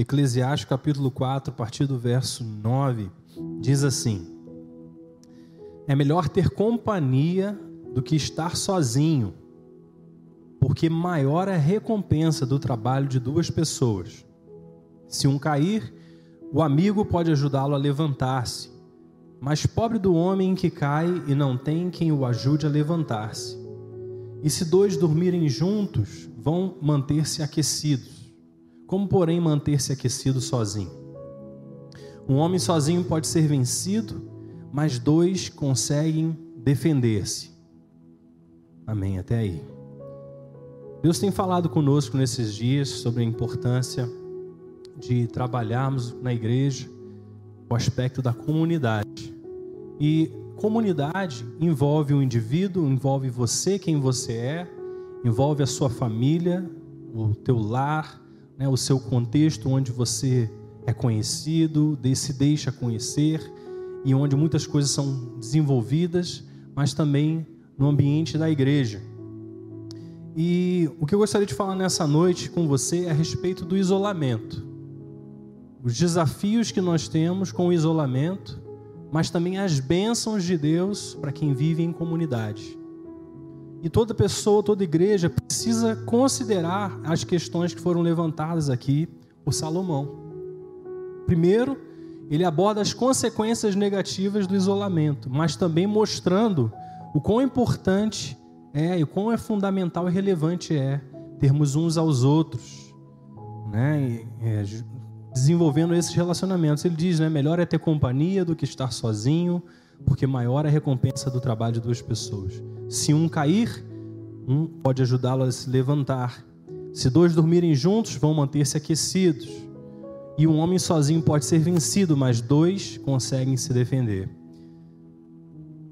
Eclesiastes capítulo 4, a partir do verso 9, diz assim: É melhor ter companhia do que estar sozinho, porque maior é a recompensa do trabalho de duas pessoas. Se um cair, o amigo pode ajudá-lo a levantar-se, mas pobre do homem que cai e não tem quem o ajude a levantar-se. E se dois dormirem juntos, vão manter-se aquecidos. Como, porém, manter-se aquecido sozinho? Um homem sozinho pode ser vencido, mas dois conseguem defender-se. Amém. Até aí. Deus tem falado conosco nesses dias sobre a importância de trabalharmos na igreja o aspecto da comunidade. E comunidade envolve o indivíduo, envolve você, quem você é, envolve a sua família, o teu lar, né, o seu contexto onde você é conhecido, se deixa conhecer e onde muitas coisas são desenvolvidas, mas também no ambiente da igreja. E o que eu gostaria de falar nessa noite com você é a respeito do isolamento. Os desafios que nós temos com o isolamento, mas também as bênçãos de Deus para quem vive em comunidade. E toda pessoa, toda igreja precisa considerar as questões que foram levantadas aqui por Salomão. Primeiro, ele aborda as consequências negativas do isolamento, mas também mostrando o quão importante é e o quão é fundamental e relevante é termos uns aos outros, né? É, desenvolvendo esses relacionamentos. Ele diz, né, melhor é ter companhia do que estar sozinho, porque maior é a recompensa do trabalho de duas pessoas. Se um cair, um pode ajudá-lo a se levantar. Se dois dormirem juntos, vão manter-se aquecidos. E um homem sozinho pode ser vencido, mas dois conseguem se defender.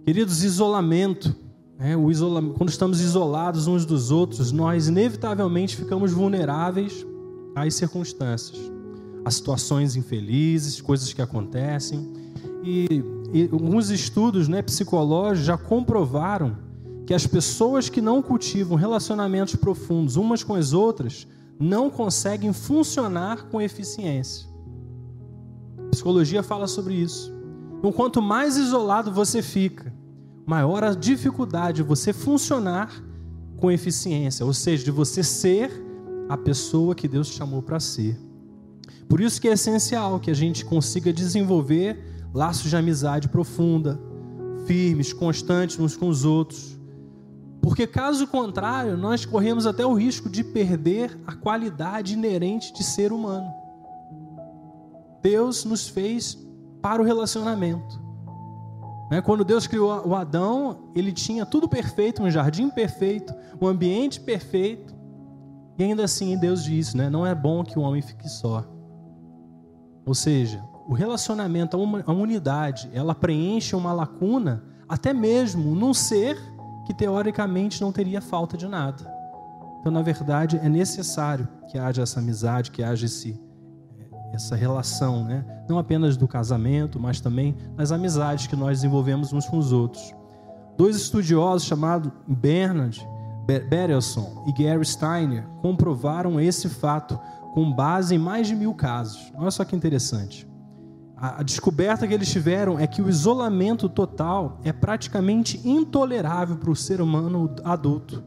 Queridos, isolamento, né? o isolamento, quando estamos isolados uns dos outros, nós inevitavelmente ficamos vulneráveis às circunstâncias, às situações infelizes, coisas que acontecem. E, alguns estudos né, psicológicos já comprovaram que as pessoas que não cultivam relacionamentos profundos umas com as outras não conseguem funcionar com eficiência. A psicologia fala sobre isso. Então, quanto mais isolado você fica, maior a dificuldade de você funcionar com eficiência, ou seja, de você ser a pessoa que Deus te chamou para ser. Por isso que é essencial que a gente consiga desenvolver laços de amizade profunda, firmes, constantes uns com os outros. Porque caso contrário, nós corremos até o risco de perder a qualidade inerente de ser humano. Deus nos fez para o relacionamento. Né? Quando Deus criou o Adão, ele tinha tudo perfeito, um jardim perfeito, um ambiente perfeito. E ainda assim Deus disse, né? não é bom que o homem fique só. Ou seja, o relacionamento, a unidade, ela preenche uma lacuna, até mesmo num ser que teoricamente não teria falta de nada. Então, na verdade, é necessário que haja essa amizade, que haja esse, essa relação, né? não apenas do casamento, mas também nas amizades que nós desenvolvemos uns com os outros. Dois estudiosos chamados Bernard Berelson e Gary Steiner comprovaram esse fato com base em mais de mil casos. Olha só que interessante. A descoberta que eles tiveram é que o isolamento total é praticamente intolerável para o ser humano adulto,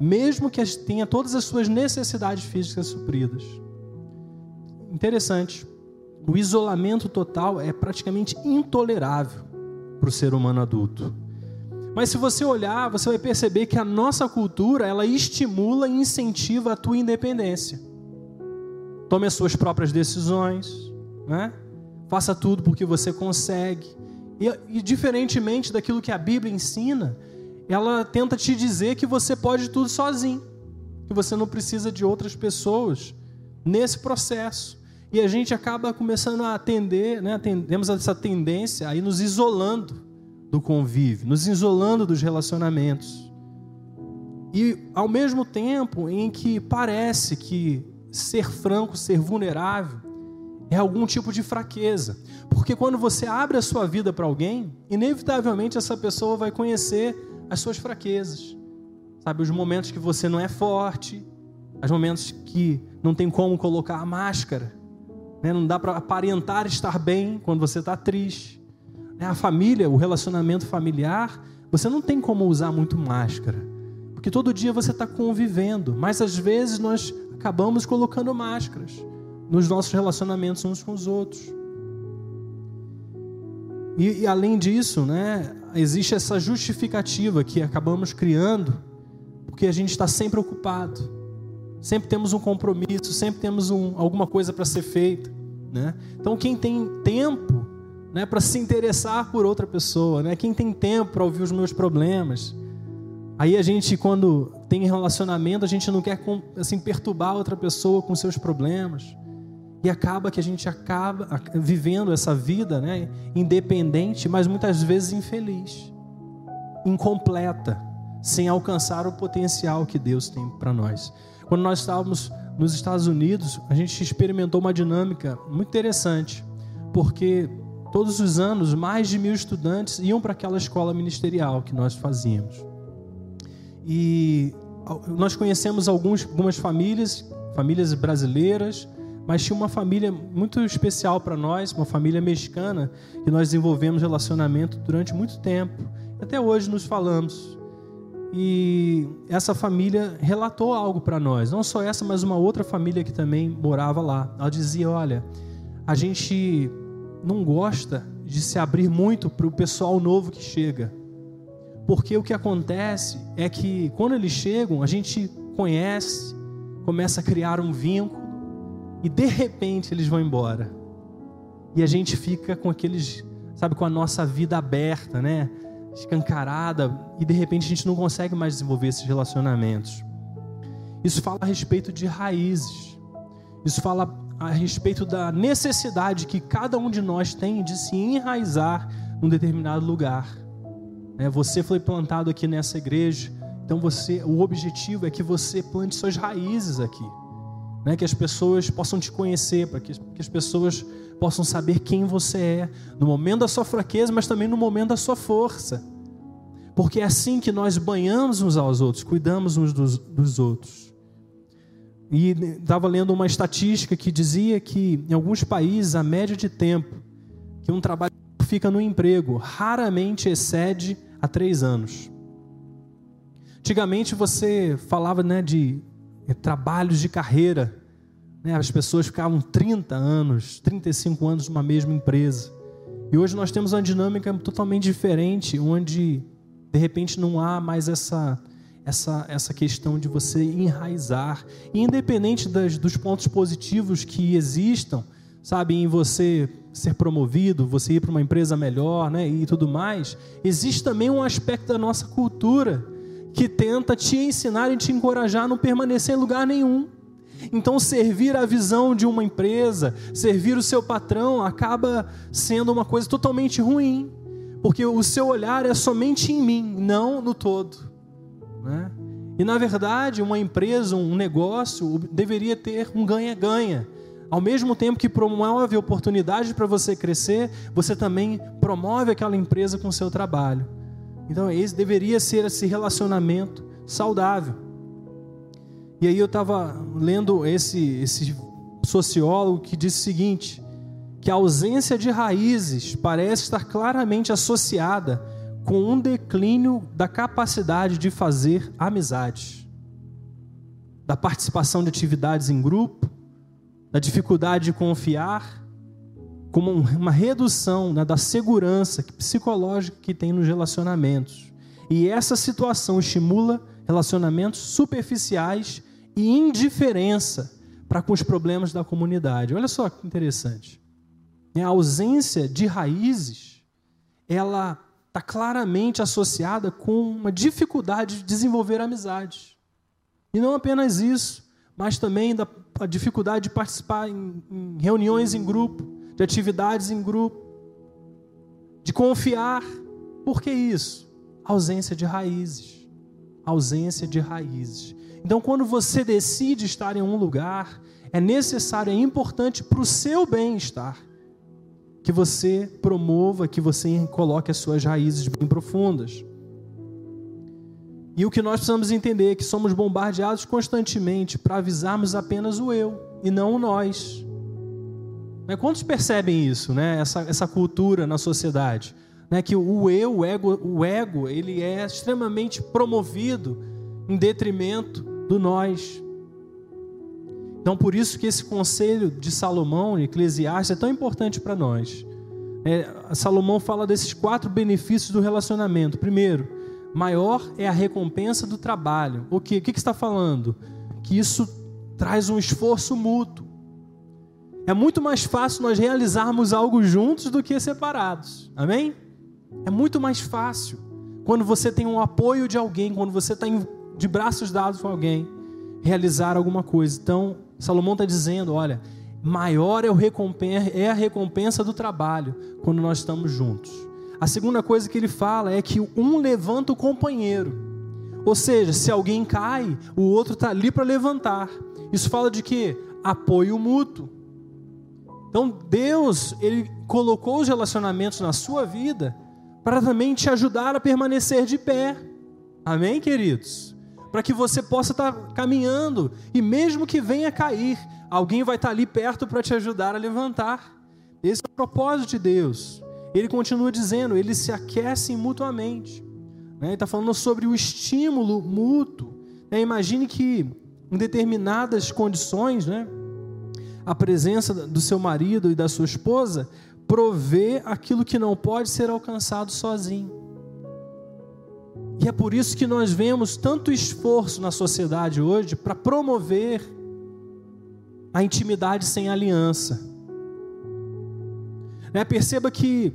mesmo que tenha todas as suas necessidades físicas supridas. Interessante. O isolamento total é praticamente intolerável para o ser humano adulto. Mas se você olhar, você vai perceber que a nossa cultura, ela estimula e incentiva a tua independência. Tome as suas próprias decisões, né? Faça tudo porque você consegue. E, e diferentemente daquilo que a Bíblia ensina, ela tenta te dizer que você pode tudo sozinho, que você não precisa de outras pessoas nesse processo. E a gente acaba começando a atender, né? temos essa tendência a ir nos isolando do convívio, nos isolando dos relacionamentos. E ao mesmo tempo em que parece que ser franco, ser vulnerável, é algum tipo de fraqueza. Porque quando você abre a sua vida para alguém, inevitavelmente essa pessoa vai conhecer as suas fraquezas. Sabe, os momentos que você não é forte, os momentos que não tem como colocar a máscara Né? Não dá para aparentar estar bem quando você está triste. A família, o relacionamento familiar, você não tem como usar muito máscara. Porque todo dia você está convivendo. Mas às vezes nós acabamos colocando máscaras nos nossos relacionamentos uns com os outros. E, e, além disso, né, existe essa justificativa que acabamos criando, porque a gente está sempre ocupado, sempre temos um compromisso, sempre temos um, alguma coisa para ser feita. Né? Então, quem tem tempo né, para se interessar por outra pessoa, né? quem tem tempo para ouvir os meus problemas, aí a gente, quando tem relacionamento, a gente não quer assim, perturbar outra pessoa com seus problemas. E acaba que a gente acaba vivendo essa vida né, independente, mas muitas vezes infeliz, incompleta, sem alcançar o potencial que Deus tem para nós. Quando nós estávamos nos Estados Unidos, a gente experimentou uma dinâmica muito interessante, porque todos os anos mais de mil estudantes iam para aquela escola ministerial que nós fazíamos. E nós conhecemos alguns, algumas famílias, famílias brasileiras, mas tinha uma família muito especial para nós, uma família mexicana, que nós desenvolvemos relacionamento durante muito tempo. Até hoje nos falamos. E essa família relatou algo para nós, não só essa, mas uma outra família que também morava lá. Ela dizia: Olha, a gente não gosta de se abrir muito para o pessoal novo que chega, porque o que acontece é que quando eles chegam, a gente conhece, começa a criar um vínculo e de repente eles vão embora. E a gente fica com aqueles, sabe, com a nossa vida aberta, né? Escancarada, e de repente a gente não consegue mais desenvolver esses relacionamentos. Isso fala a respeito de raízes. Isso fala a respeito da necessidade que cada um de nós tem de se enraizar num determinado lugar. Né? Você foi plantado aqui nessa igreja, então você, o objetivo é que você plante suas raízes aqui né? que as pessoas possam te conhecer, para que, que as pessoas possam saber quem você é, no momento da sua fraqueza, mas também no momento da sua força. Porque é assim que nós banhamos uns aos outros, cuidamos uns dos, dos outros. E estava lendo uma estatística que dizia que em alguns países a média de tempo que um trabalho fica no emprego raramente excede a três anos. Antigamente você falava né, de é, trabalhos de carreira. Né? As pessoas ficavam 30 anos, 35 anos numa mesma empresa. E hoje nós temos uma dinâmica totalmente diferente, onde de repente não há mais essa essa, essa questão de você enraizar. Independente das, dos pontos positivos que existam, sabe, em você ser promovido, você ir para uma empresa melhor né, e tudo mais, existe também um aspecto da nossa cultura que tenta te ensinar e te encorajar a não permanecer em lugar nenhum. Então, servir a visão de uma empresa, servir o seu patrão, acaba sendo uma coisa totalmente ruim, porque o seu olhar é somente em mim, não no todo. Né? E na verdade, uma empresa, um negócio, deveria ter um ganha-ganha. Ao mesmo tempo que promove oportunidade para você crescer, você também promove aquela empresa com o seu trabalho. Então, esse deveria ser esse relacionamento saudável. E aí eu estava lendo esse, esse sociólogo que disse o seguinte: que a ausência de raízes parece estar claramente associada com um declínio da capacidade de fazer amizades, da participação de atividades em grupo, da dificuldade de confiar como uma redução né, da segurança psicológica que tem nos relacionamentos. E essa situação estimula relacionamentos superficiais e indiferença para com os problemas da comunidade. Olha só que interessante. A ausência de raízes, ela está claramente associada com uma dificuldade de desenvolver amizades. E não apenas isso, mas também da a dificuldade de participar em, em reuniões em grupo, de atividades em grupo, de confiar. Por que isso? Ausência de raízes. Ausência de raízes. Então, quando você decide estar em um lugar, é necessário, é importante para o seu bem-estar que você promova, que você coloque as suas raízes bem profundas. E o que nós precisamos entender é que somos bombardeados constantemente para avisarmos apenas o eu e não o nós. Né? Quantos percebem isso, né? essa, essa cultura na sociedade? Né? Que o eu, o ego, o ego, ele é extremamente promovido em detrimento do nós. Então, por isso que esse conselho de Salomão, Eclesiastes, é tão importante para nós. É, Salomão fala desses quatro benefícios do relacionamento. Primeiro, maior é a recompensa do trabalho. O que? O que está falando? Que isso traz um esforço mútuo. É muito mais fácil nós realizarmos algo juntos do que separados. Amém? É muito mais fácil quando você tem um apoio de alguém, quando você está de braços dados com alguém, realizar alguma coisa. Então, Salomão está dizendo: olha, maior é, é a recompensa do trabalho quando nós estamos juntos. A segunda coisa que ele fala é que um levanta o companheiro. Ou seja, se alguém cai, o outro está ali para levantar. Isso fala de que? Apoio mútuo. Então Deus, Ele colocou os relacionamentos na sua vida para também te ajudar a permanecer de pé. Amém, queridos? Para que você possa estar caminhando e mesmo que venha cair, alguém vai estar ali perto para te ajudar a levantar. Esse é o propósito de Deus. Ele continua dizendo, eles se aquecem mutuamente. Né? Ele está falando sobre o estímulo mútuo. Né? Imagine que em determinadas condições, né? A presença do seu marido e da sua esposa provê aquilo que não pode ser alcançado sozinho. E é por isso que nós vemos tanto esforço na sociedade hoje para promover a intimidade sem aliança. Né? Perceba que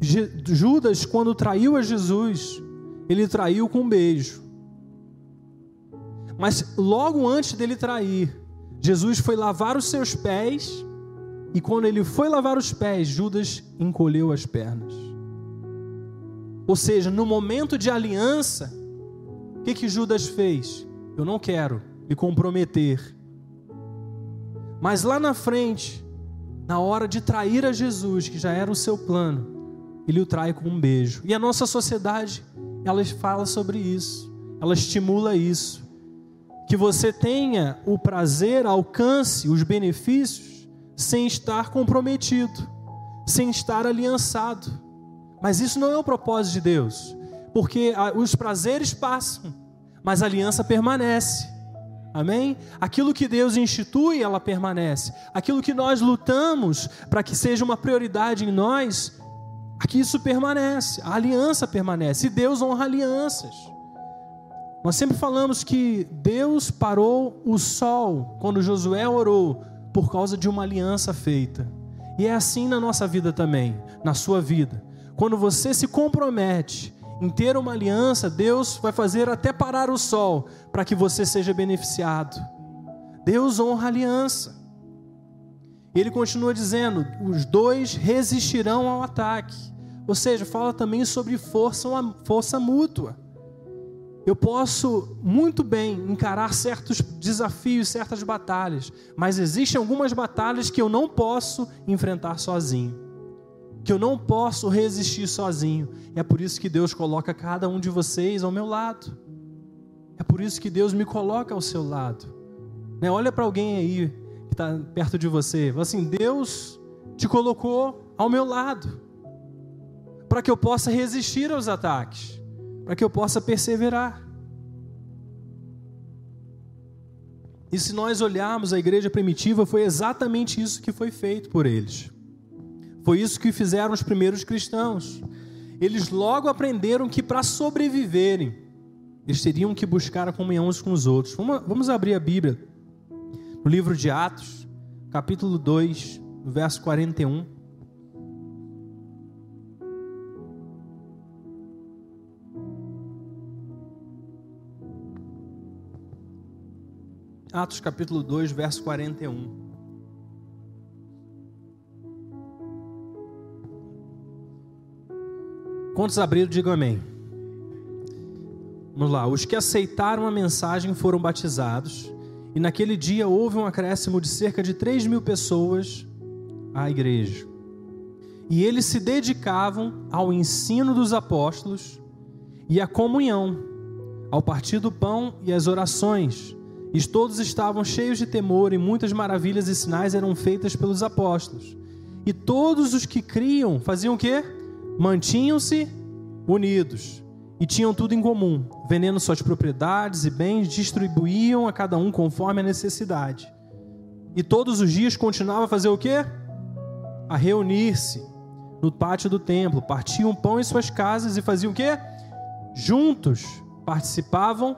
Judas, quando traiu a Jesus, ele traiu com um beijo. Mas logo antes dele trair, Jesus foi lavar os seus pés, e quando ele foi lavar os pés, Judas encolheu as pernas. Ou seja, no momento de aliança, o que, que Judas fez? Eu não quero me comprometer. Mas lá na frente, na hora de trair a Jesus, que já era o seu plano, ele o trai com um beijo. E a nossa sociedade, ela fala sobre isso, ela estimula isso que você tenha o prazer, alcance os benefícios sem estar comprometido, sem estar aliançado. Mas isso não é o propósito de Deus, porque os prazeres passam, mas a aliança permanece. Amém? Aquilo que Deus institui, ela permanece. Aquilo que nós lutamos para que seja uma prioridade em nós, aqui isso permanece. A aliança permanece. E Deus honra alianças. Nós sempre falamos que Deus parou o sol quando Josué orou por causa de uma aliança feita. E é assim na nossa vida também, na sua vida. Quando você se compromete em ter uma aliança, Deus vai fazer até parar o sol para que você seja beneficiado. Deus honra a aliança. Ele continua dizendo: os dois resistirão ao ataque. Ou seja, fala também sobre força, força mútua eu posso muito bem encarar certos desafios, certas batalhas, mas existem algumas batalhas que eu não posso enfrentar sozinho, que eu não posso resistir sozinho. É por isso que Deus coloca cada um de vocês ao meu lado. É por isso que Deus me coloca ao seu lado. Né? Olha para alguém aí que está perto de você, assim: Deus te colocou ao meu lado para que eu possa resistir aos ataques para que eu possa perseverar. E se nós olharmos a igreja primitiva, foi exatamente isso que foi feito por eles. Foi isso que fizeram os primeiros cristãos. Eles logo aprenderam que para sobreviverem, eles teriam que buscar a comunhão uns com os outros. Vamos, abrir a Bíblia no livro de Atos, capítulo 2, verso 41. Atos capítulo 2, verso 41. Quantos abriram, digam amém. Vamos lá. Os que aceitaram a mensagem foram batizados, e naquele dia houve um acréscimo de cerca de 3 mil pessoas à igreja. E eles se dedicavam ao ensino dos apóstolos e à comunhão, ao partir do pão e às orações E todos estavam cheios de temor, e muitas maravilhas e sinais eram feitas pelos apóstolos. E todos os que criam faziam o quê? Mantinham-se unidos e tinham tudo em comum, vendendo suas propriedades e bens, distribuíam a cada um conforme a necessidade. E todos os dias continuava a fazer o quê? A reunir-se no pátio do templo, partiam pão em suas casas e faziam o quê? Juntos participavam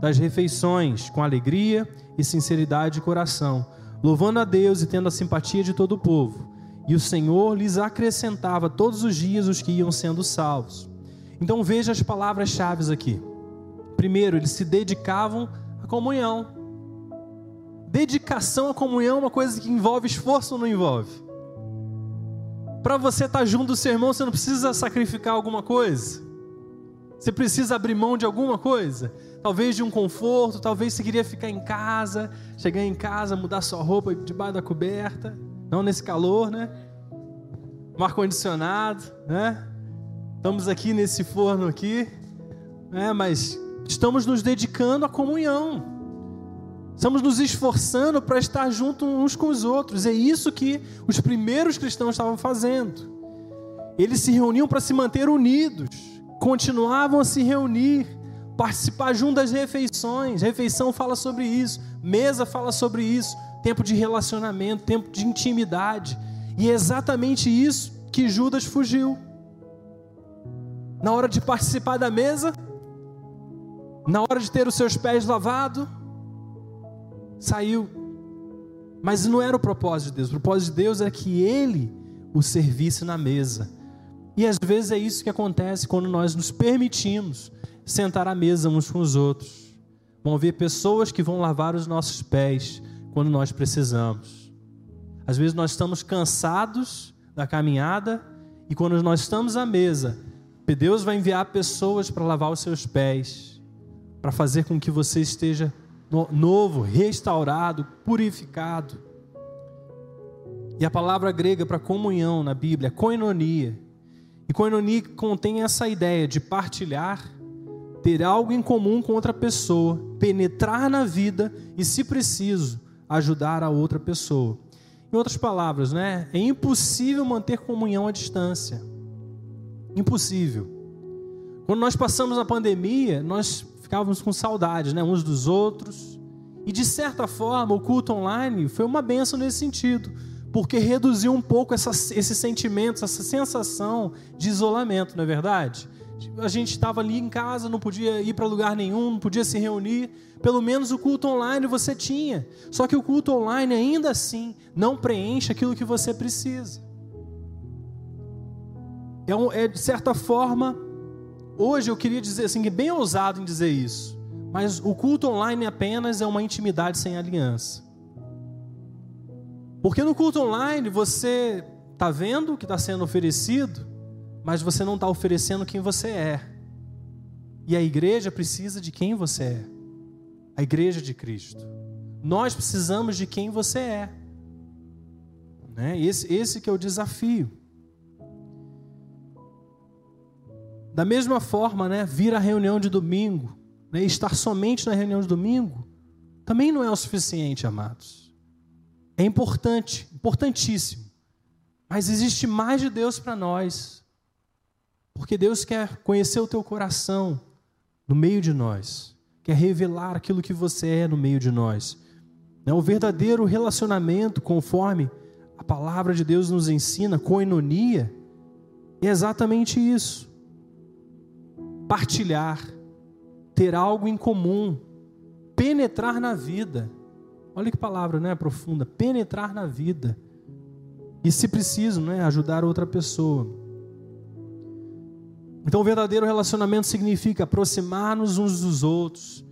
das refeições com alegria e sinceridade de coração, louvando a Deus e tendo a simpatia de todo o povo. E o Senhor lhes acrescentava todos os dias os que iam sendo salvos. Então veja as palavras-chave aqui. Primeiro, eles se dedicavam à comunhão. Dedicação à comunhão é uma coisa que envolve esforço ou não envolve? Para você estar junto do seu irmão, você não precisa sacrificar alguma coisa? Você precisa abrir mão de alguma coisa? Talvez de um conforto, talvez você queria ficar em casa, chegar em casa, mudar sua roupa debaixo da coberta, não nesse calor, né? Um ar-condicionado, né? Estamos aqui nesse forno aqui, né? Mas estamos nos dedicando à comunhão. Estamos nos esforçando para estar juntos uns com os outros. É isso que os primeiros cristãos estavam fazendo. Eles se reuniam para se manter unidos, continuavam a se reunir, participar junto das refeições. Refeição fala sobre isso, mesa fala sobre isso, tempo de relacionamento, tempo de intimidade. E é exatamente isso que Judas fugiu. Na hora de participar da mesa, na hora de ter os seus pés lavados, saiu. Mas não era o propósito de Deus. O propósito de Deus é que ele o servisse na mesa. E às vezes é isso que acontece quando nós nos permitimos sentar à mesa uns com os outros. Vão ver pessoas que vão lavar os nossos pés quando nós precisamos. Às vezes nós estamos cansados da caminhada e quando nós estamos à mesa, Deus vai enviar pessoas para lavar os seus pés, para fazer com que você esteja novo, restaurado, purificado. E a palavra grega para comunhão na Bíblia é koinonia. E koinonia contém essa ideia de partilhar, ter algo em comum com outra pessoa, penetrar na vida e, se preciso, ajudar a outra pessoa. Em outras palavras, né, é impossível manter comunhão à distância. Impossível. Quando nós passamos a pandemia, nós ficávamos com saudades, né, uns dos outros. E de certa forma, o culto online foi uma benção nesse sentido, porque reduziu um pouco essa, esse sentimento, essa sensação de isolamento, não é verdade? A gente estava ali em casa, não podia ir para lugar nenhum, não podia se reunir. Pelo menos o culto online você tinha. Só que o culto online ainda assim não preenche aquilo que você precisa. É, um, é de certa forma Hoje eu queria dizer assim, é bem ousado em dizer isso, mas o culto online apenas é uma intimidade sem aliança. Porque no culto online você está vendo o que está sendo oferecido, mas você não está oferecendo quem você é. E a igreja precisa de quem você é. A igreja de Cristo. Nós precisamos de quem você é. Né? Esse, esse que é o desafio. Da mesma forma, né, vir à reunião de domingo, né, estar somente na reunião de domingo, também não é o suficiente, amados. É importante, importantíssimo. Mas existe mais de Deus para nós. Porque Deus quer conhecer o teu coração no meio de nós, quer revelar aquilo que você é no meio de nós. Né, o verdadeiro relacionamento, conforme a palavra de Deus nos ensina, coinonia, é exatamente isso partilhar, ter algo em comum, penetrar na vida. Olha que palavra, né, profunda, penetrar na vida. E se preciso, né, ajudar outra pessoa. Então, o verdadeiro relacionamento significa aproximar-nos uns dos outros,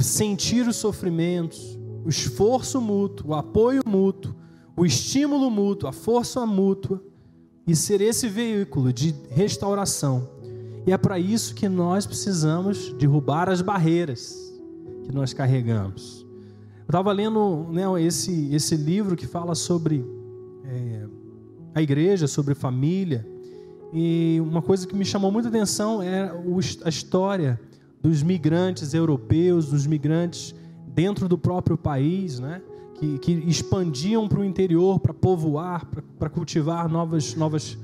sentir os sofrimentos, o esforço mútuo, o apoio mútuo, o estímulo mútuo, a força mútua e ser esse veículo de restauração e é para isso que nós precisamos derrubar as barreiras que nós carregamos. Eu estava lendo né, esse, esse livro que fala sobre é, a igreja, sobre família, e uma coisa que me chamou muita atenção é a história dos migrantes europeus, dos migrantes dentro do próprio país, né? que, que expandiam para o interior para povoar, para cultivar novas, novas,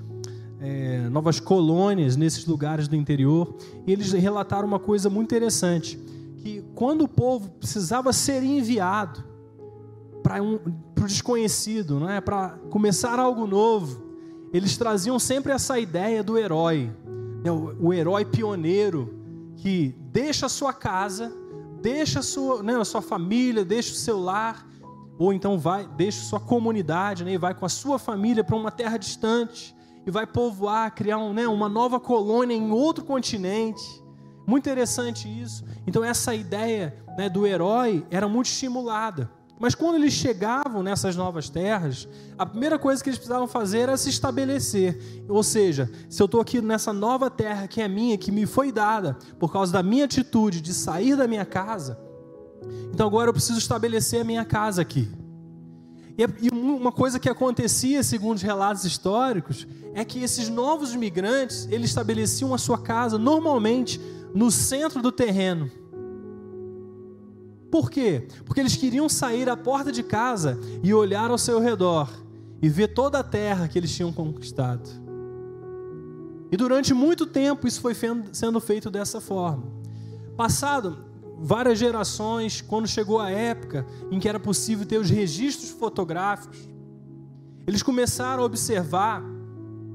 é, novas colônias nesses lugares do interior. E eles relataram uma coisa muito interessante: que quando o povo precisava ser enviado para um, o desconhecido, não é? para começar algo novo, eles traziam sempre essa ideia do herói, né? o, o herói pioneiro que deixa a sua casa, deixa a sua, né, a sua família, deixa o seu lar ou então vai, deixa sua comunidade, né, e vai com a sua família para uma terra distante e vai povoar, criar um, né, uma nova colônia em outro continente. Muito interessante isso. Então essa ideia né, do herói era muito estimulada. Mas quando eles chegavam nessas novas terras, a primeira coisa que eles precisavam fazer era se estabelecer. Ou seja, se eu estou aqui nessa nova terra que é minha, que me foi dada, por causa da minha atitude de sair da minha casa, então agora eu preciso estabelecer a minha casa aqui. E uma coisa que acontecia, segundo os relatos históricos, é que esses novos migrantes, eles estabeleciam a sua casa normalmente no centro do terreno. Por quê? Porque eles queriam sair à porta de casa e olhar ao seu redor e ver toda a terra que eles tinham conquistado. E durante muito tempo isso foi sendo feito dessa forma. Passado várias gerações, quando chegou a época em que era possível ter os registros fotográficos, eles começaram a observar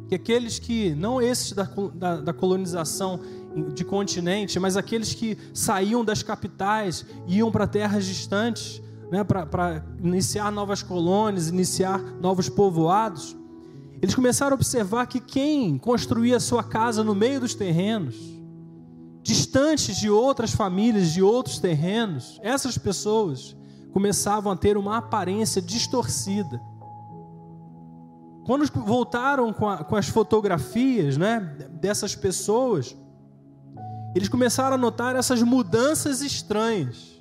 que aqueles que, não esses da, da, da colonização de continente, mas aqueles que saíam das capitais iam para terras distantes, né, para iniciar novas colônias, iniciar novos povoados, eles começaram a observar que quem construía sua casa no meio dos terrenos, distantes de outras famílias, de outros terrenos, essas pessoas começavam a ter uma aparência distorcida. Quando voltaram com, a, com as fotografias né, dessas pessoas, eles começaram a notar essas mudanças estranhas.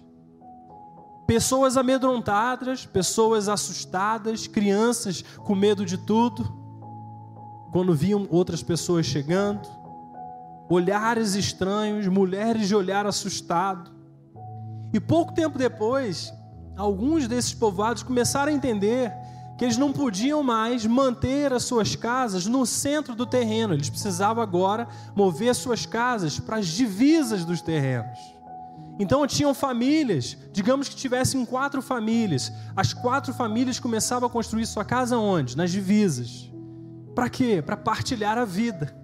Pessoas amedrontadas, pessoas assustadas, crianças com medo de tudo, quando viam outras pessoas chegando olhares estranhos, mulheres de olhar assustado. E pouco tempo depois, alguns desses povoados começaram a entender que eles não podiam mais manter as suas casas no centro do terreno, eles precisavam agora mover as suas casas para as divisas dos terrenos. Então tinham famílias, digamos que tivessem quatro famílias, as quatro famílias começavam a construir sua casa onde? Nas divisas. Para quê? Para partilhar a vida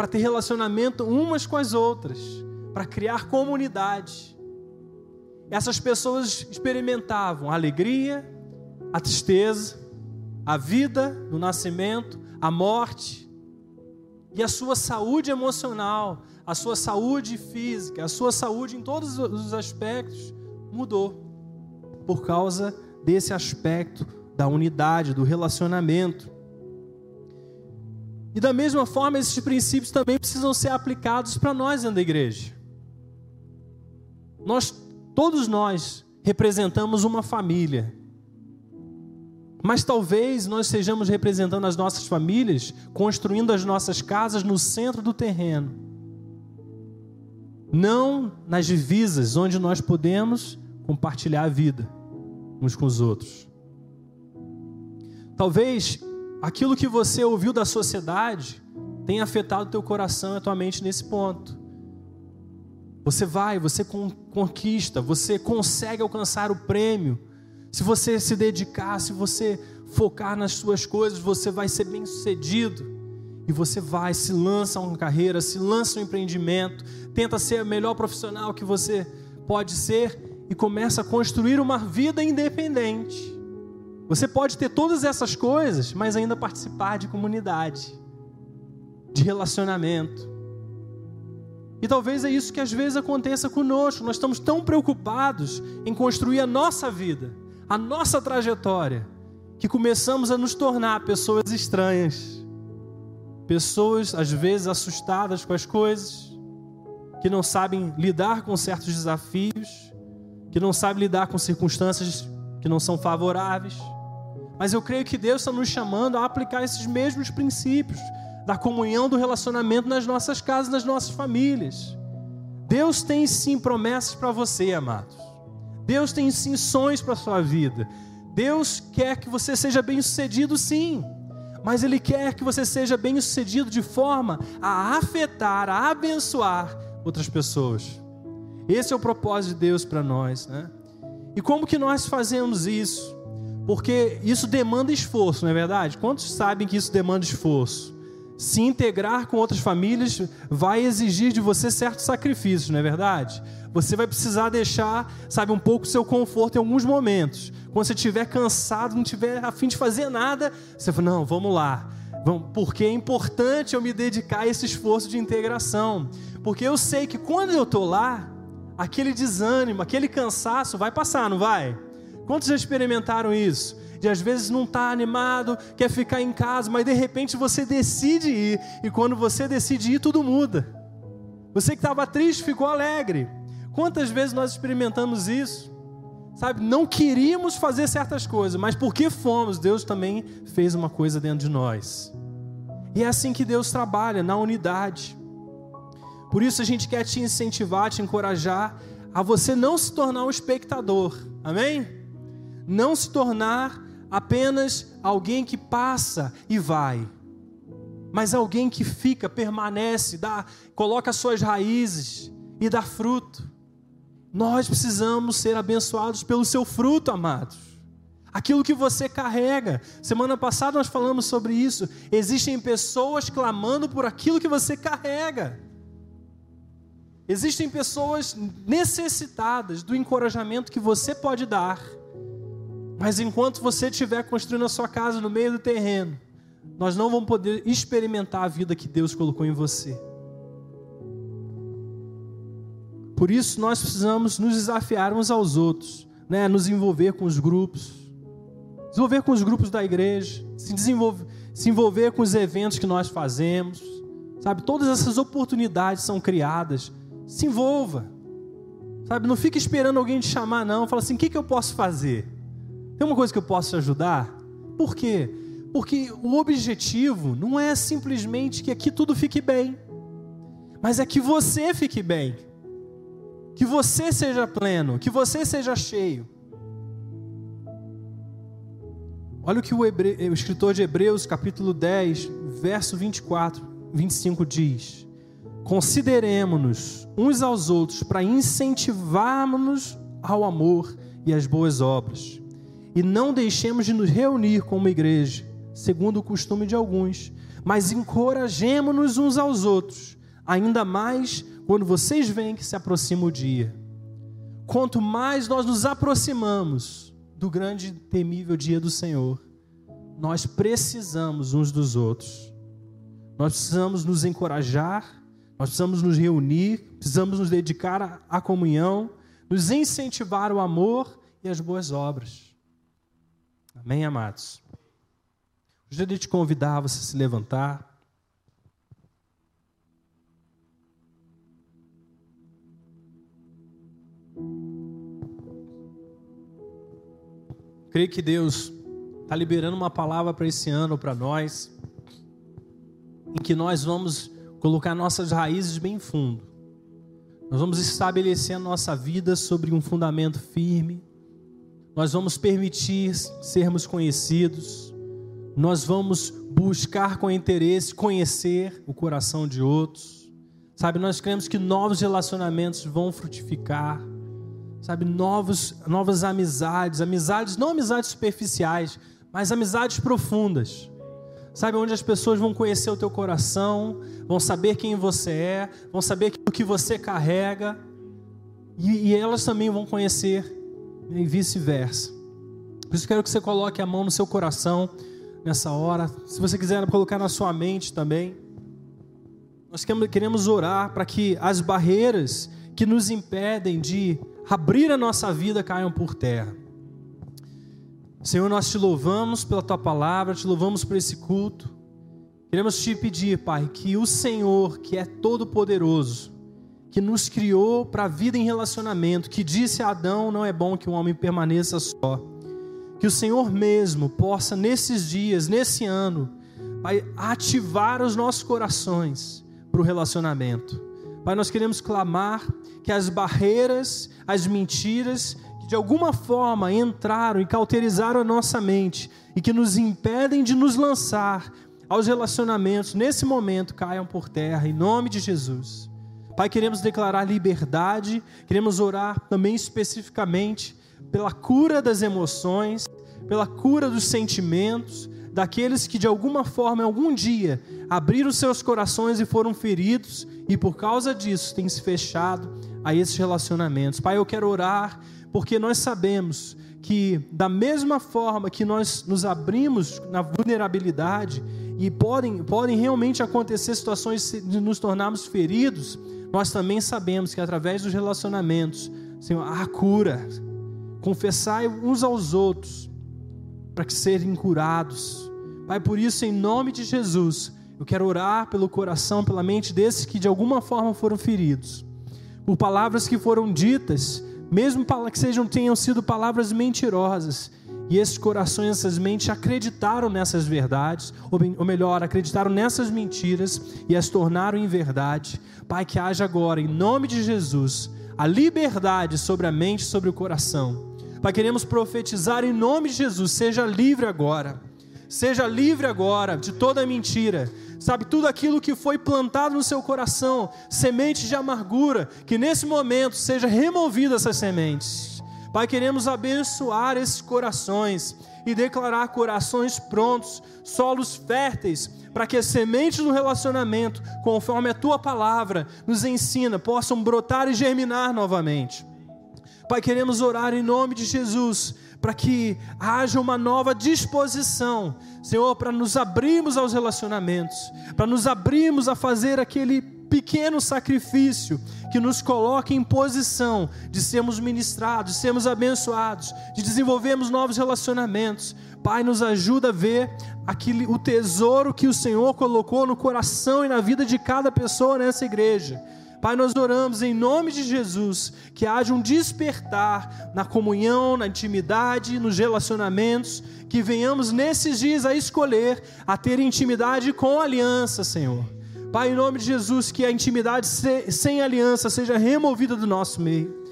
para ter relacionamento umas com as outras, para criar comunidade. Essas pessoas experimentavam alegria, a tristeza, a vida no nascimento, a morte e a sua saúde emocional, a sua saúde física, a sua saúde em todos os aspectos mudou por causa desse aspecto da unidade, do relacionamento. E da mesma forma, esses princípios também precisam ser aplicados para nós dentro da igreja. Nós, todos nós, representamos uma família. Mas talvez nós estejamos representando as nossas famílias, construindo as nossas casas no centro do terreno. Não nas divisas onde nós podemos compartilhar a vida uns com os outros. Talvez aquilo que você ouviu da sociedade tem afetado teu coração e a tua mente nesse ponto. Você vai, você conquista, você consegue alcançar o prêmio. Se você se dedicar, se você focar nas suas coisas, você vai ser bem sucedido. E você vai, se lança uma carreira, se lança um empreendimento, tenta ser o melhor profissional que você pode ser e começa a construir uma vida independente. Você pode ter todas essas coisas, mas ainda participar de comunidade, de relacionamento. E talvez é isso que às vezes aconteça conosco. Nós estamos tão preocupados em construir a nossa vida, a nossa trajetória, que começamos a nos tornar pessoas estranhas, pessoas às vezes assustadas com as coisas, que não sabem lidar com certos desafios, que não sabem lidar com circunstâncias que não são favoráveis. Mas eu creio que Deus está nos chamando a aplicar esses mesmos princípios da comunhão, do relacionamento nas nossas casas, nas nossas famílias. Deus tem sim promessas para você, amados. Deus tem sim sonhos para a sua vida. Deus quer que você seja bem-sucedido, sim. Mas Ele quer que você seja bem-sucedido de forma a afetar, a abençoar outras pessoas. Esse é o propósito de Deus para nós, né? E como que nós fazemos isso? Porque isso demanda esforço, não é verdade? Quantos sabem que isso demanda esforço? Se integrar com outras famílias vai exigir de você certos sacrifícios, não é verdade? Você vai precisar deixar, sabe, um pouco seu conforto em alguns momentos. Quando você estiver cansado, não estiver afim de fazer nada, você fala, não, vamos lá. Porque é importante eu me dedicar a esse esforço de integração. Porque eu sei que quando eu estou lá, aquele desânimo, aquele cansaço vai passar, não vai? Quantos já experimentaram isso? De às vezes não estar tá animado, quer ficar em casa, mas de repente você decide ir, e quando você decide ir, tudo muda. Você que estava triste ficou alegre. Quantas vezes nós experimentamos isso? Sabe, não queríamos fazer certas coisas, mas porque fomos, Deus também fez uma coisa dentro de nós. E é assim que Deus trabalha, na unidade. Por isso a gente quer te incentivar, te encorajar a você não se tornar um espectador. Amém? Não se tornar apenas alguém que passa e vai, mas alguém que fica, permanece, dá, coloca suas raízes e dá fruto. Nós precisamos ser abençoados pelo seu fruto, amados. Aquilo que você carrega. Semana passada nós falamos sobre isso. Existem pessoas clamando por aquilo que você carrega. Existem pessoas necessitadas do encorajamento que você pode dar. Mas enquanto você estiver construindo a sua casa no meio do terreno, nós não vamos poder experimentar a vida que Deus colocou em você. Por isso nós precisamos nos desafiar uns aos outros, né? nos envolver com os grupos, desenvolver com os grupos da igreja, se, desenvolver, se envolver com os eventos que nós fazemos, sabe? Todas essas oportunidades são criadas se envolva. Sabe, não fique esperando alguém te chamar, não. Fala assim: o que, que eu posso fazer? Tem uma coisa que eu posso te ajudar? Por quê? Porque o objetivo não é simplesmente que aqui tudo fique bem, mas é que você fique bem, que você seja pleno, que você seja cheio. Olha o que o, Hebre... o escritor de Hebreus, capítulo 10, verso 24, 25 diz: Consideremos-nos uns aos outros para incentivarmos-nos ao amor e às boas obras. E não deixemos de nos reunir como igreja, segundo o costume de alguns, mas encorajemos-nos uns aos outros, ainda mais quando vocês veem que se aproxima o dia. Quanto mais nós nos aproximamos do grande e temível dia do Senhor, nós precisamos uns dos outros. Nós precisamos nos encorajar nós precisamos nos reunir, precisamos nos dedicar à comunhão, nos incentivar o amor e as boas obras. Amém, amados? Hoje de te convidar a você se levantar. Creio que Deus está liberando uma palavra para esse ano, para nós, em que nós vamos colocar nossas raízes bem fundo. Nós vamos estabelecer a nossa vida sobre um fundamento firme. Nós vamos permitir sermos conhecidos. Nós vamos buscar com interesse conhecer o coração de outros. Sabe, nós cremos que novos relacionamentos vão frutificar. Sabe, novos, novas amizades, amizades, não amizades superficiais, mas amizades profundas Sabe onde as pessoas vão conhecer o teu coração, vão saber quem você é, vão saber o que você carrega, e, e elas também vão conhecer, e vice-versa. Por isso quero que você coloque a mão no seu coração nessa hora. Se você quiser colocar na sua mente também. Nós queremos orar para que as barreiras que nos impedem de abrir a nossa vida caiam por terra. Senhor, nós te louvamos pela tua palavra, te louvamos por esse culto. Queremos te pedir, Pai, que o Senhor, que é todo-poderoso, que nos criou para a vida em relacionamento, que disse a Adão: não é bom que o homem permaneça só. Que o Senhor mesmo possa, nesses dias, nesse ano, Pai, ativar os nossos corações para o relacionamento. Pai, nós queremos clamar que as barreiras, as mentiras de alguma forma entraram e cauterizaram a nossa mente e que nos impedem de nos lançar aos relacionamentos, nesse momento caiam por terra, em nome de Jesus. Pai, queremos declarar liberdade, queremos orar também especificamente pela cura das emoções, pela cura dos sentimentos, daqueles que de alguma forma, algum dia, abriram seus corações e foram feridos e por causa disso têm se fechado a esses relacionamentos. Pai, eu quero orar porque nós sabemos que, da mesma forma que nós nos abrimos na vulnerabilidade e podem, podem realmente acontecer situações de nos tornarmos feridos, nós também sabemos que através dos relacionamentos, Senhor, há cura. Confessai uns aos outros para que serem curados. Pai, por isso, em nome de Jesus, eu quero orar pelo coração, pela mente desses que de alguma forma foram feridos, por palavras que foram ditas, mesmo que sejam tenham sido palavras mentirosas, e esses corações, essas mentes acreditaram nessas verdades, ou melhor, acreditaram nessas mentiras e as tornaram em verdade. Pai, que haja agora, em nome de Jesus, a liberdade sobre a mente e sobre o coração. Pai, queremos profetizar em nome de Jesus, seja livre agora. Seja livre agora de toda mentira. Sabe, tudo aquilo que foi plantado no seu coração, sementes de amargura, que nesse momento seja removida essas sementes Pai, queremos abençoar esses corações e declarar corações prontos, solos férteis, para que as sementes do relacionamento, conforme a tua palavra nos ensina, possam brotar e germinar novamente. Pai, queremos orar em nome de Jesus, para que haja uma nova disposição, Senhor, para nos abrirmos aos relacionamentos, para nos abrirmos a fazer aquele pequeno sacrifício que nos coloque em posição de sermos ministrados, de sermos abençoados, de desenvolvermos novos relacionamentos. Pai, nos ajuda a ver aquele, o tesouro que o Senhor colocou no coração e na vida de cada pessoa nessa igreja. Pai, nós oramos em nome de Jesus que haja um despertar na comunhão, na intimidade, nos relacionamentos, que venhamos nesses dias a escolher a ter intimidade com aliança, Senhor Pai, em nome de Jesus, que a intimidade sem aliança seja removida do nosso meio.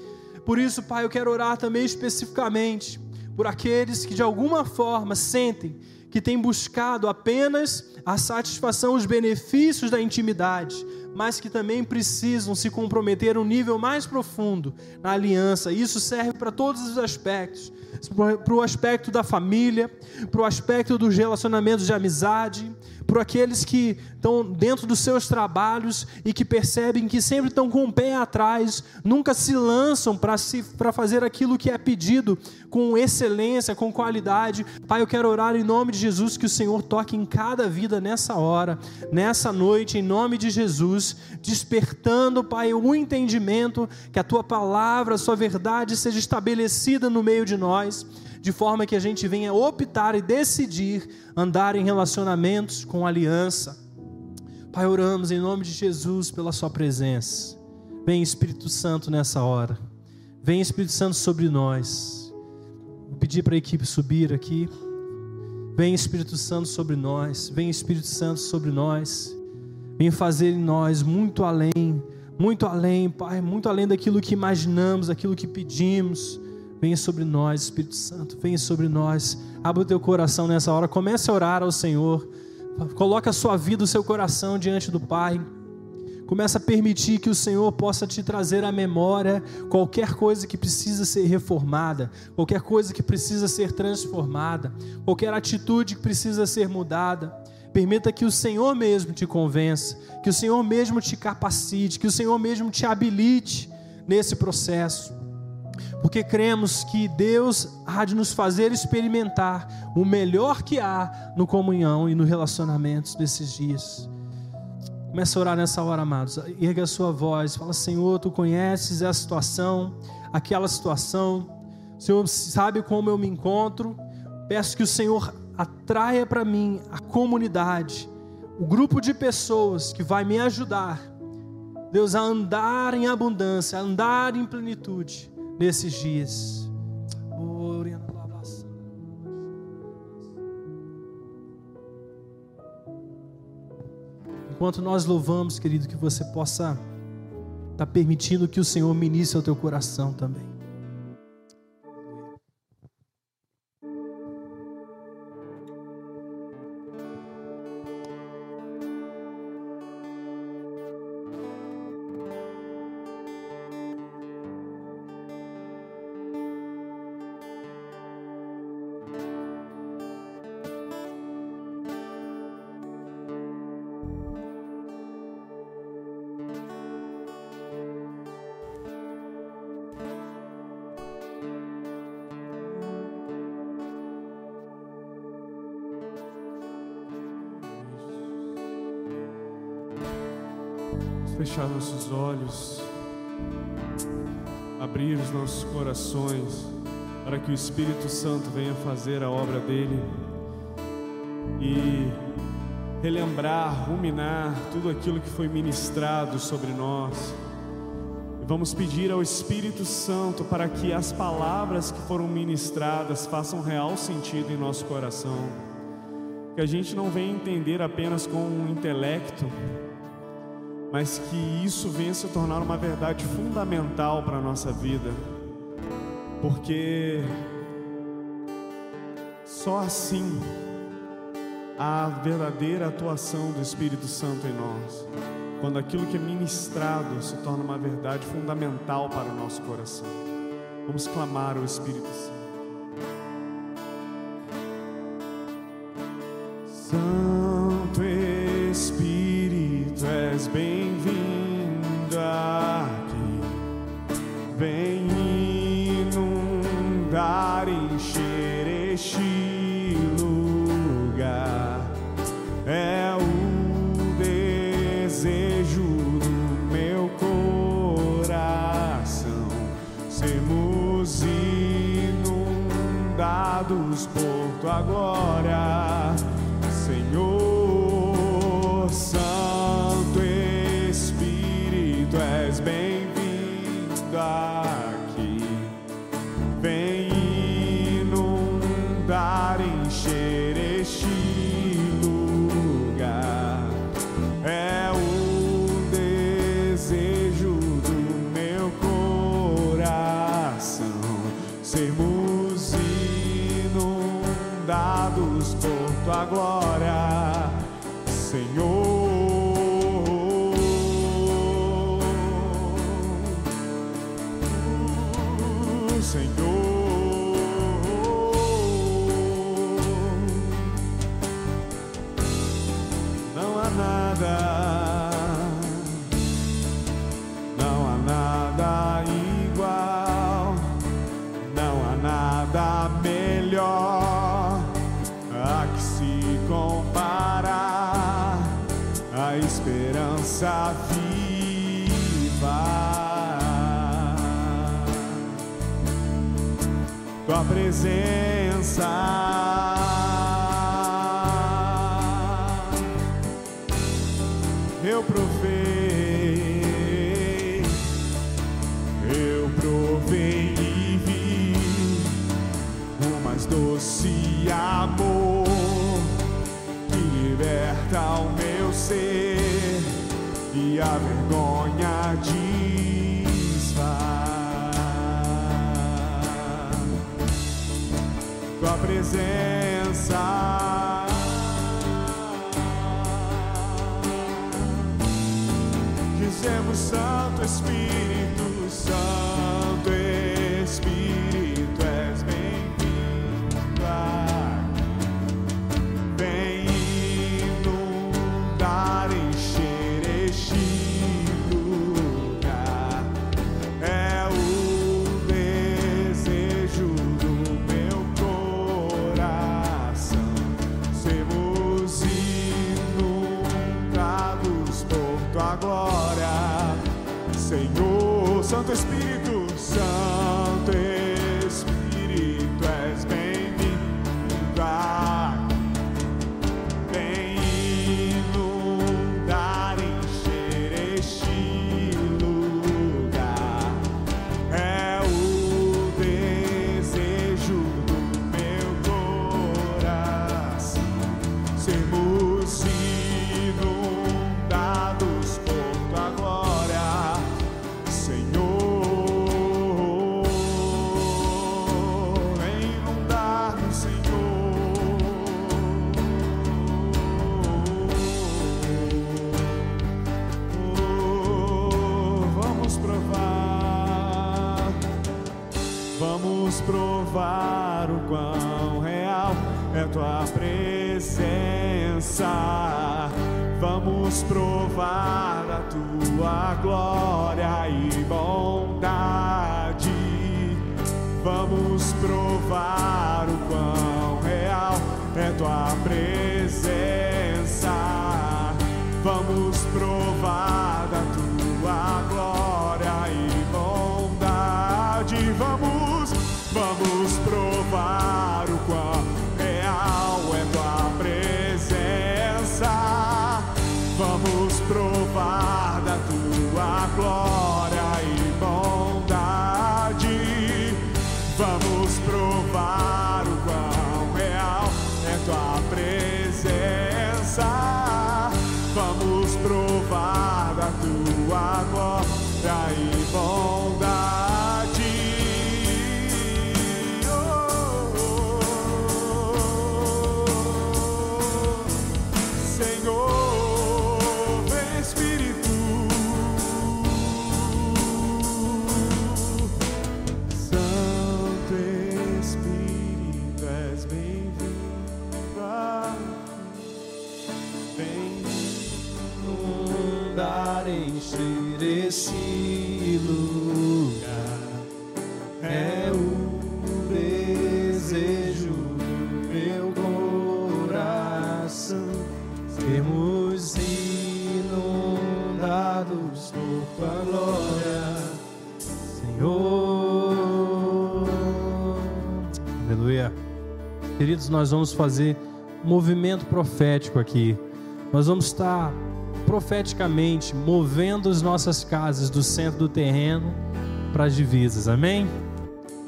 Por isso, Pai, eu quero orar também especificamente por aqueles que de alguma forma sentem que têm buscado apenas a satisfação, os benefícios da intimidade, mas que também precisam se comprometer a um nível mais profundo na aliança. Isso serve para todos os aspectos para o aspecto da família, para o aspecto dos relacionamentos de amizade, para aqueles que estão dentro dos seus trabalhos e que percebem que sempre estão com o pé atrás, nunca se lançam para fazer aquilo que é pedido com excelência, com qualidade. Pai, eu quero orar em nome de Jesus que o Senhor toque em cada vida nessa hora, nessa noite, em nome de Jesus, despertando, Pai, o entendimento que a tua palavra, a sua verdade seja estabelecida no meio de nós de forma que a gente venha optar e decidir andar em relacionamentos com aliança. Pai, oramos em nome de Jesus pela Sua presença. Vem Espírito Santo nessa hora. Vem Espírito Santo sobre nós. Vou pedir para a equipe subir aqui. Vem Espírito Santo sobre nós. Vem Espírito Santo sobre nós. Vem fazer em nós muito além, muito além, Pai, muito além daquilo que imaginamos, daquilo que pedimos Venha sobre nós, Espírito Santo, venha sobre nós. Abra o teu coração nessa hora, comece a orar ao Senhor. Coloque a sua vida, o seu coração diante do Pai. Comece a permitir que o Senhor possa te trazer à memória qualquer coisa que precisa ser reformada, qualquer coisa que precisa ser transformada, qualquer atitude que precisa ser mudada. Permita que o Senhor mesmo te convença, que o Senhor mesmo te capacite, que o Senhor mesmo te habilite nesse processo porque cremos que Deus há de nos fazer experimentar o melhor que há no comunhão e no relacionamentos desses dias. Começa a orar nessa hora, amados. Erga a sua voz, fala: Senhor, tu conheces a situação, aquela situação. Senhor sabe como eu me encontro. Peço que o Senhor atraia para mim a comunidade, o grupo de pessoas que vai me ajudar, Deus, a andar em abundância, a andar em plenitude nesses dias. Enquanto nós louvamos, querido, que você possa estar tá permitindo que o Senhor ministre ao teu coração também. Fechar nossos olhos, abrir os nossos corações para que o Espírito Santo venha fazer a obra dele e relembrar, ruminar tudo aquilo que foi ministrado sobre nós. Vamos pedir ao Espírito Santo para que as palavras que foram ministradas façam real sentido em nosso coração. Que a gente não venha entender apenas com o intelecto, mas que isso venha se tornar uma verdade fundamental para a nossa vida, porque só assim há a verdadeira atuação do Espírito Santo em nós, quando aquilo que é ministrado se torna uma verdade fundamental para o nosso coração. Vamos clamar ao Espírito Santo. Santo tua glória. Senhor, tua presença. Tua glória e bondade. Queridos, nós vamos fazer um movimento profético aqui. Nós vamos estar profeticamente movendo as nossas casas do centro do terreno para as divisas. Amém?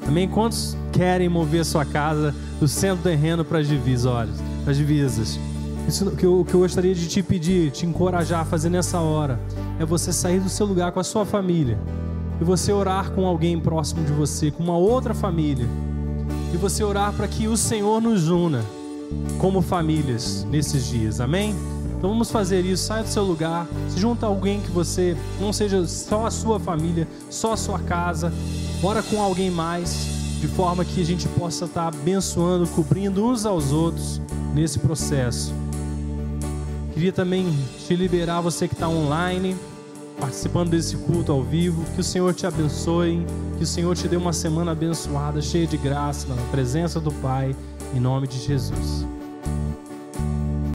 Amém? Quantos querem mover a sua casa do centro do terreno para as divisas? Olha, as divisas. Isso que eu, que eu gostaria de te pedir, te encorajar a fazer nessa hora, é você sair do seu lugar com a sua família e você orar com alguém próximo de você, com uma outra família, e você orar para que o Senhor nos una como famílias nesses dias, amém? Então vamos fazer isso, saia do seu lugar, se junta a alguém que você não seja só a sua família, só a sua casa, ora com alguém mais, de forma que a gente possa estar abençoando, cobrindo uns aos outros nesse processo. Queria também te liberar, você que está online, participando desse culto ao vivo, que o Senhor te abençoe, que o Senhor te dê uma semana abençoada, cheia de graça, na presença do Pai, em nome de Jesus.